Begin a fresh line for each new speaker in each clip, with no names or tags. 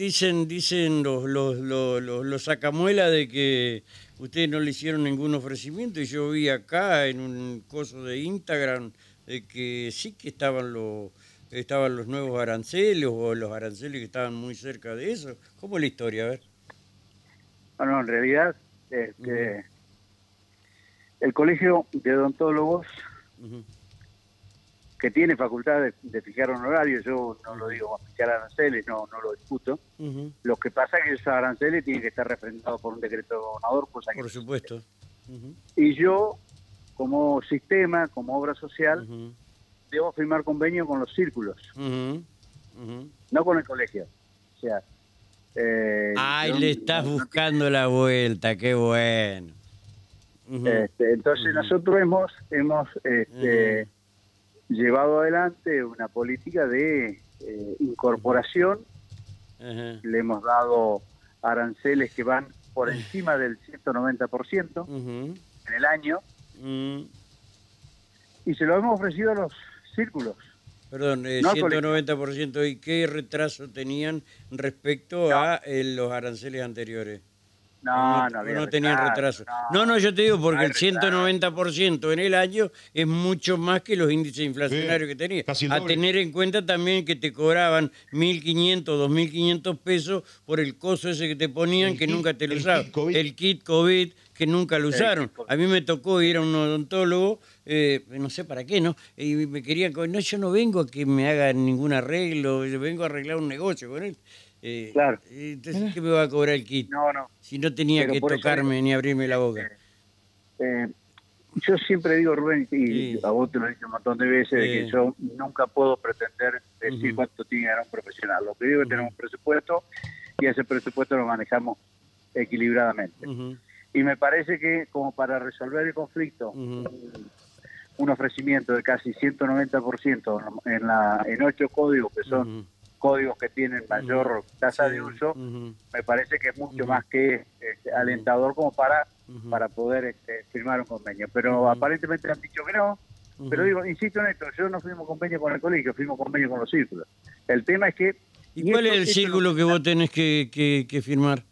dicen dicen los, los, los, los, los sacamuelas de que ustedes no le hicieron ningún ofrecimiento y yo vi acá en un coso de Instagram de que sí que estaban los estaban los nuevos aranceles o los aranceles que estaban muy cerca de eso. ¿Cómo es la historia? A ver.
Bueno, en realidad este, el Colegio de Odontólogos. Que tiene facultad de, de fijar un horario, yo no lo digo a fijar aranceles, no, no lo discuto.
Ujú.
Lo que pasa es que esos aranceles tienen que estar refrendados por un decreto de gobernador, cosa que
Por supuesto.
Y yo, como sistema, como obra social, debo firmar convenio con los círculos, no con el colegio. O sea, eh,
Ay,
yo
le estás
no-
buscando la vuelta, qué bueno.
Este, entonces nosotros hemos hemos este, llevado adelante una política de eh, incorporación, le hemos dado aranceles que van por encima del 190%
Ujú.
en el año
Mm.
y se lo hemos ofrecido a los círculos.
Perdón, eh,
No,
190%. ¿Y qué retraso tenían respecto a eh, los aranceles anteriores?
No,
¿O
no, había
no tenían retraso. No, no, yo te digo porque
No
el 190% en el año es mucho más que los índices inflacionarios
Sí,
que tenía. A tener en cuenta también que te cobraban 1.500, 2.500 pesos por el coso ese que te ponían
El
que
kit-
nunca te lo
el
usaban.
kit COVID.
El kit COVID que nunca lo usaron. A mí me tocó ir a un odontólogo, eh, no sé para qué, ¿no? Y me querían, no, yo no vengo a que me hagan ningún arreglo, yo vengo a arreglar un negocio con él. Eh,
Claro.
Entonces, ¿qué me va a cobrar el kit?
No, no.
Si no tenía
Pero
que
eso
tocarme ni abrirme la boca.
Eh, yo siempre digo, Rubén, y
Sí.
a vos te lo he dicho un montón de veces, de que yo nunca puedo pretender decir cuánto tiene que ganar un profesional. Lo que digo es que tenemos un presupuesto y ese presupuesto lo manejamos equilibradamente. Y me parece que como para resolver el conflicto, un, un ofrecimiento de casi 190% en, la, en ocho códigos, que son. Códigos que tienen mayor tasa
Sí,
de uso, me parece que es mucho más que este, alentador como para para poder este, firmar un convenio. Pero aparentemente han dicho que no. Pero digo, insisto en esto, yo no firmo convenio con el colegio, firmo convenio con los círculos. El tema es que...
¿Y cuál es el círculo que vos tenés que, que- que firmar?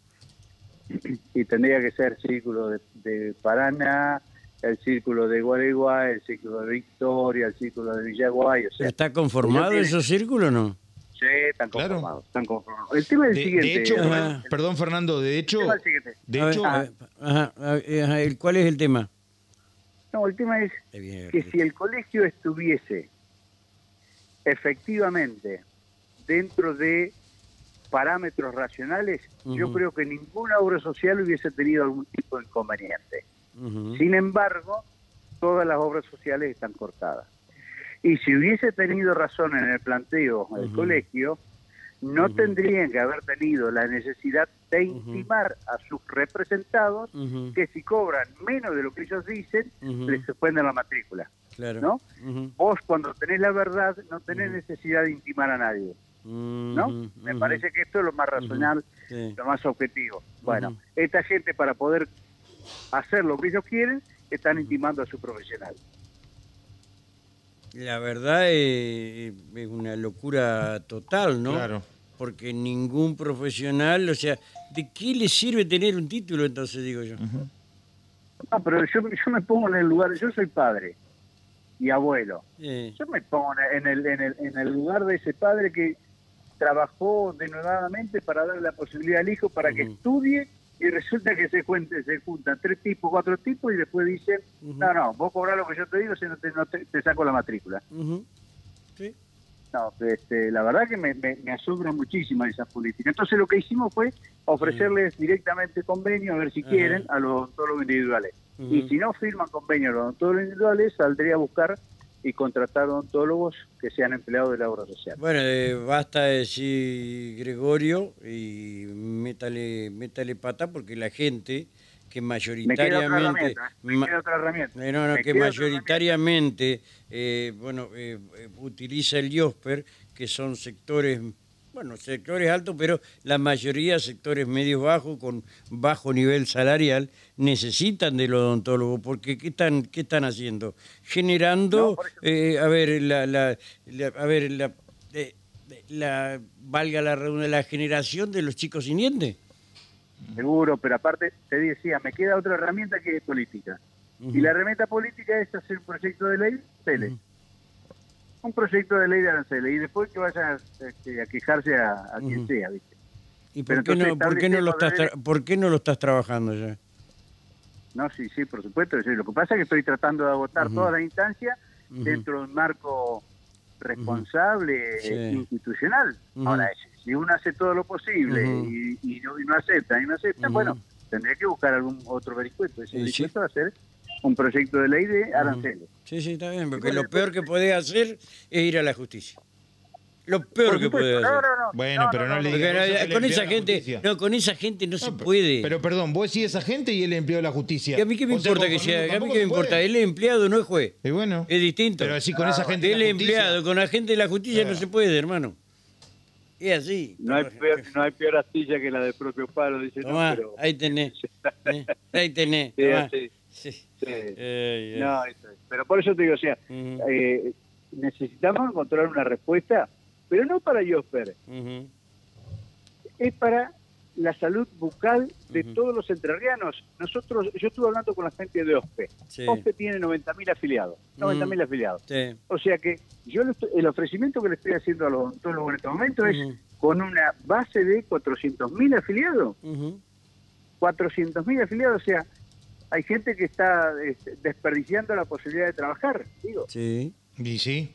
Y tendría que ser círculo de, de Paraná, el círculo de Guareguay, el círculo de Victoria, el círculo de Villaguay, o sea...
¿Está conformado
tiene-
esos círculos o no?
Sí, están
Claro.
conformados, están conformados. El tema es el
De,
siguiente.
de hecho,
el
Ajá.
perdón, perdón, Fernando, de hecho,
el
de hecho,
ajá, ajá, ¿Cuál es el tema?
No, el tema es que si el colegio estuviese efectivamente dentro de parámetros racionales, yo creo que ninguna obra social hubiese tenido algún tipo de inconveniente. Sin embargo, todas las obras sociales están cortadas. Y si hubiese tenido razón en el planteo del colegio, no tendrían que haber tenido la necesidad de intimar a sus representados que si cobran menos de lo que ellos dicen, les suspenden la matrícula.
claro.
¿no? Vos cuando tenés la verdad no tenés necesidad de intimar a nadie, ¿no? Me parece que esto es lo más razonable,
Sí.
lo más objetivo. Bueno, esta gente para poder hacer lo que ellos quieren, están intimando a su profesional.
La verdad es, es una locura total, ¿no?
Claro.
Porque ningún profesional, o sea, ¿de qué le sirve tener un título entonces, digo yo?
No, pero yo, yo me pongo en el lugar, yo soy padre y abuelo.
Eh,
Yo me pongo en el, en el, en el lugar de ese padre que trabajó denodadamente para darle la posibilidad al hijo para que estudie y resulta que se, cuente, se juntan tres tipos, cuatro tipos y después dicen,
Ujú.
no, no, vos cobrás lo que yo te digo si no te, no te, te saco la matrícula.
Sí.
No, este, la verdad que me, me, me asombra muchísimo esa política. Entonces lo que hicimos fue ofrecerles directamente convenio, a ver si quieren, a los odontólogos individuales. Y si no firman convenio a los odontólogos individuales, saldría a buscar y contratar odontólogos que sean empleados de la obra social.
Bueno, eh, basta decir Gregorio y métale, métale pata porque la gente que mayoritariamente... que mayoritariamente eh, bueno, eh, eh, utiliza el IOSPER, que son sectores, bueno, sectores altos, pero la mayoría sectores medios bajos, con bajo nivel salarial, necesitan del odontólogo, porque ¿qué están, qué están haciendo? Generando,
No,
eh, a ver, la, la- la- a ver, la, eh, la valga la redundancia, la generación de los chicos sin dientes.
Seguro, pero aparte te decía, me queda otra herramienta que es política. Y la herramienta política es hacer un proyecto de ley aranceles. Un proyecto de ley de aranceles. Y después que vayan a, este, a quejarse a, a quien sea, ¿viste?
¿Y por qué, no, por, qué no lo estás por qué no lo estás trabajando ya?
No, sí, sí, por supuesto. Lo que pasa es que estoy tratando de agotar todas las instancias dentro de un marco responsable
Sí.
institucional. Ahora, si- uno hace todo lo posible y, y no, y no acepta, y no acepta, bueno, tendría que buscar algún otro vericueto. Ese
Sí, sí.
va a ser un proyecto de ley de aranceles.
Sí, sí, está bien, porque lo peor que podés hacer es ir a la justicia. Lo peor que
supuesto.
podés
No,
hacer.
no, no.
Bueno, pero no le digas
con esa gente, no, con esa gente no, se puede.
Pero perdón, vos decís esa gente y él empleó de la justicia.
¿Y a mí qué me importa que sea? ¿A mí qué me
puede.
importa? Él es empleado, no es juez.
Y bueno.
Es distinto.
Pero así con esa gente de
Él es empleado, con la gente de la justicia no se puede, hermano. Es así.
No hay, peor, no hay peor astilla que la del propio palo, dice.
Tomá,
no, pero...
ahí tenés. Eh, Ahí tenés.
Sí. No, eso es. pero por eso te digo, o sea, eh, necesitamos encontrar una respuesta, pero no para Josper, es para la salud bucal de todos los entrerrianos. Nosotros, yo estuve hablando con la gente de OSPE.
Sí.
OSPE tiene 90.000 afiliados, 90.000 afiliados.
Sí.
O sea que yo el ofrecimiento que le estoy haciendo a los odontólogos en este momento es con una base de 400.000 afiliados.
Ujú.
400.000 afiliados, o sea, hay gente que está desperdiciando la posibilidad de trabajar, digo.
Sí.
Y sí.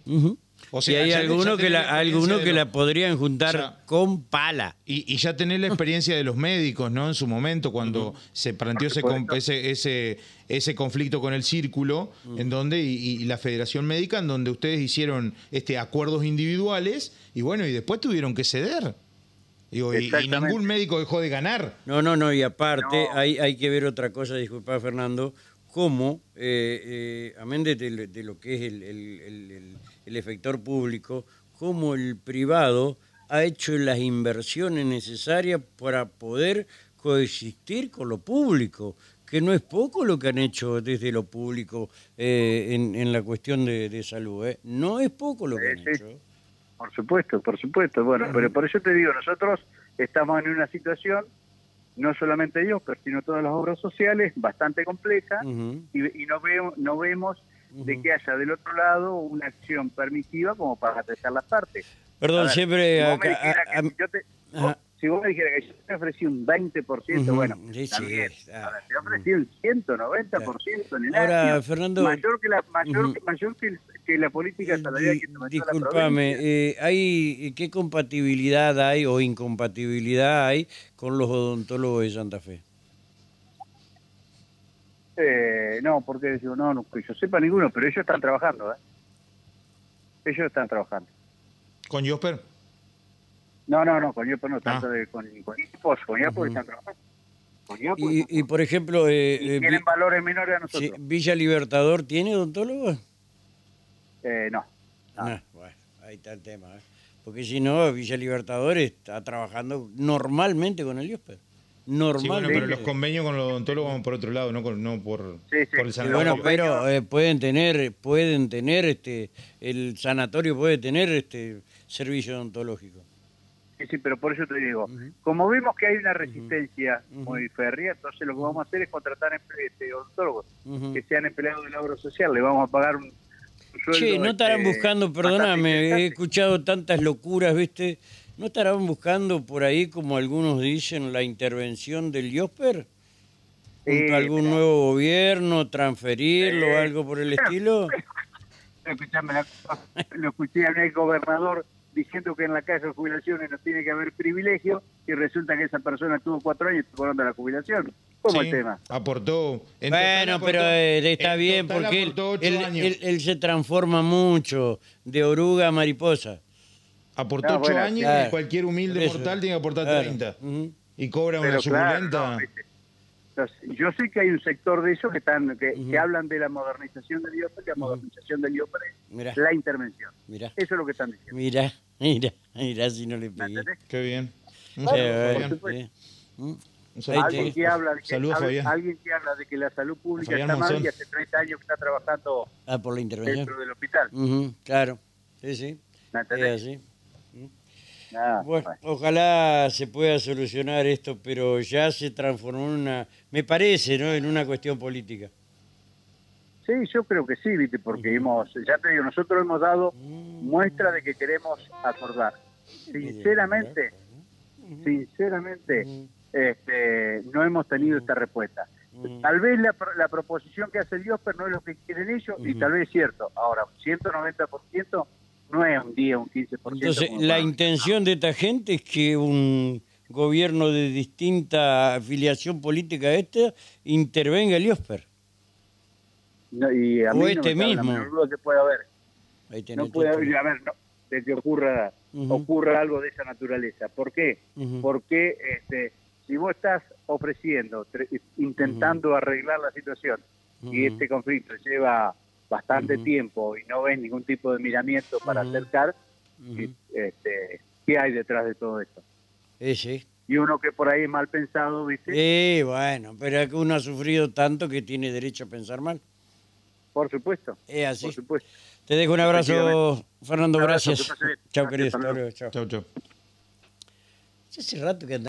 O
y hay algunos que la,
de
que
lo-
la podrían juntar
O sea,
con pala.
Y, y ya tenés la experiencia de los médicos, ¿no? En su momento, cuando se planteó ese, ese, ese, ese conflicto con el círculo, en donde, y, y la Federación Médica, en donde ustedes hicieron este acuerdos individuales, y bueno, y después tuvieron que ceder. Digo, y, ningún médico dejó de ganar.
No, no, no, y aparte
No.
hay, hay que ver otra cosa, disculpa Fernando, cómo, eh, eh, amén de, de- lo que es el, el- el- el- el efector público, cómo el privado ha hecho las inversiones necesarias para poder coexistir con lo público, que no es poco lo que han hecho desde lo público eh, en, en la cuestión de, de salud, ¿eh? no es poco lo que han
sí.
hecho.
Por supuesto, por supuesto. Bueno, pero por eso te digo, nosotros estamos en una situación, no solamente ellos, pero sino todas las obras sociales, bastante compleja, y, y no, veo, no vemos de que haya del otro lado una acción permisiva como para atender las partes.
Perdón,
ver,
siempre... acá- a- a-
yo te- vos- si vos me dijeras que yo te ofrecí un 20%,
Ujú,
bueno,
sí,
está
sí, ah,
Ahora, te ofrecí un 190% en el
Ahora,
año.
Fernando-
Mayor que la, mayor,
Ujú.
mayor que, que la política salarial que
Disculpame, eh, hay, ¿qué compatibilidad hay o incompatibilidad hay con los odontólogos de Santa Fe?
Eh, no, porque digo, no, no, que yo sepa ninguno, pero ellos están trabajando, ¿eh? Ellos están trabajando.
¿Con Josper?
No, no, no, con Yapo no,
Ah.
tanto de, con, con Yapos, con Yapos están trabajando. Con Yapos
Y,
están
y, por ejemplo, eh,
trabajando. Y
eh,
tienen
Vi-
valores menores a
sí,
nosotros.
¿Villa Libertador tiene odontólogos?
Eh, no.
No, bueno, ahí está el tema. ¿eh? Porque si no, Villa Libertador está trabajando normalmente con el IOSPER.
Sí, bueno,
Normalmente.
pero los convenios con los odontólogos van por otro lado, no, con- no por,
Sí, sí.
por el sanatorio.
bueno, pero eh, pueden tener, pueden tener, este, el sanatorio puede tener este servicio odontológico.
Sí, sí, pero por eso te digo, como vemos que hay una resistencia muy férrea, entonces lo que vamos a hacer es contratar este, odontólogos
Ujú.
que sean empleados del obra social, le vamos a pagar un, un sueldo.
Che, no estarán
este,
buscando, perdóname, he escuchado tantas locuras, ¿viste? ¿No estarán buscando por ahí, como algunos dicen, la intervención del IOSPER?
Sí,
¿Junto a algún
mira.
nuevo gobierno, transferirlo o algo por el estilo?
Escuchame, la- lo escuché a un gobernador diciendo que en la caja de jubilaciones no tiene que haber privilegio y resulta que esa persona tuvo cuatro años cobrando la jubilación. ¿Cómo
Sí,
el tema?
Aportó. en
Bueno, pero eh, está
en
bien porque él, él- él- él se transforma mucho de oruga a mariposa.
Aportó
No,
ocho
bueno,
años
claro.
y cualquier humilde mortal tiene que aportar
Claro.
30.
Ujú.
Y cobra
Pero
una
claro,
suculenta.
no, ¿viste? Entonces, yo sé que hay un sector de ellos que están que,
Ujú.
que hablan de la modernización del IOPRE, que la modernización del IOPRE es la intervención.
Mirá,
Eso es lo que están diciendo.
mirá, mirá, mirá si no le
¿me
pegué.
Qué bien.
Supuesto.
sí. Mm.
Alguien que habla de que,
Saludos,
alguien que habla de que la salud pública
Fabián
está mal y hace 30 años que está trabajando
Ah, por la intervención.
dentro del hospital.
Ujú, claro, sí, sí.
¿Me
Es así.
Ah,
Bueno,
bueno.
ojalá se pueda solucionar esto, pero ya se transformó en una, me parece, ¿no? En una cuestión política.
Sí, yo creo que sí, ¿viste? porque hemos, ya te digo, nosotros hemos dado
Mm.
muestra de que queremos acordar. Sinceramente, sinceramente, este, no hemos tenido esta respuesta. Tal vez la, la proposición que hace Diosper no es lo que quieren ellos y tal vez es cierto. Ahora, 190% no es un 10, un 15%.
Entonces, la intención de esta gente es que un gobierno de distinta afiliación política a esta intervenga el IOSPER.
No, y a
o
mí no
este
me cabe la
mismo.
duda que puede haber.
Ahí tenés
No puede haber, a ver, no, de que ocurra, ocurra algo de esa naturaleza. ¿Por qué?
Ujú.
Porque este, si vos estás ofreciendo, intentando arreglar la situación y este conflicto lleva bastante tiempo y no ves ningún tipo de miramiento para acercar, este, ¿qué hay detrás de todo esto?
Eh, sí.
Y uno que por ahí es mal pensado, ¿viste?
Eh, bueno, pero es que uno ha sufrido tanto que tiene derecho a pensar mal.
Por supuesto,
Es así.
por supuesto.
Te dejo un abrazo. Fernando.
Un abrazo,
gracias.
que.
Chao,
Gracias,
querido. chao.
Chau, chau.
Hace rato que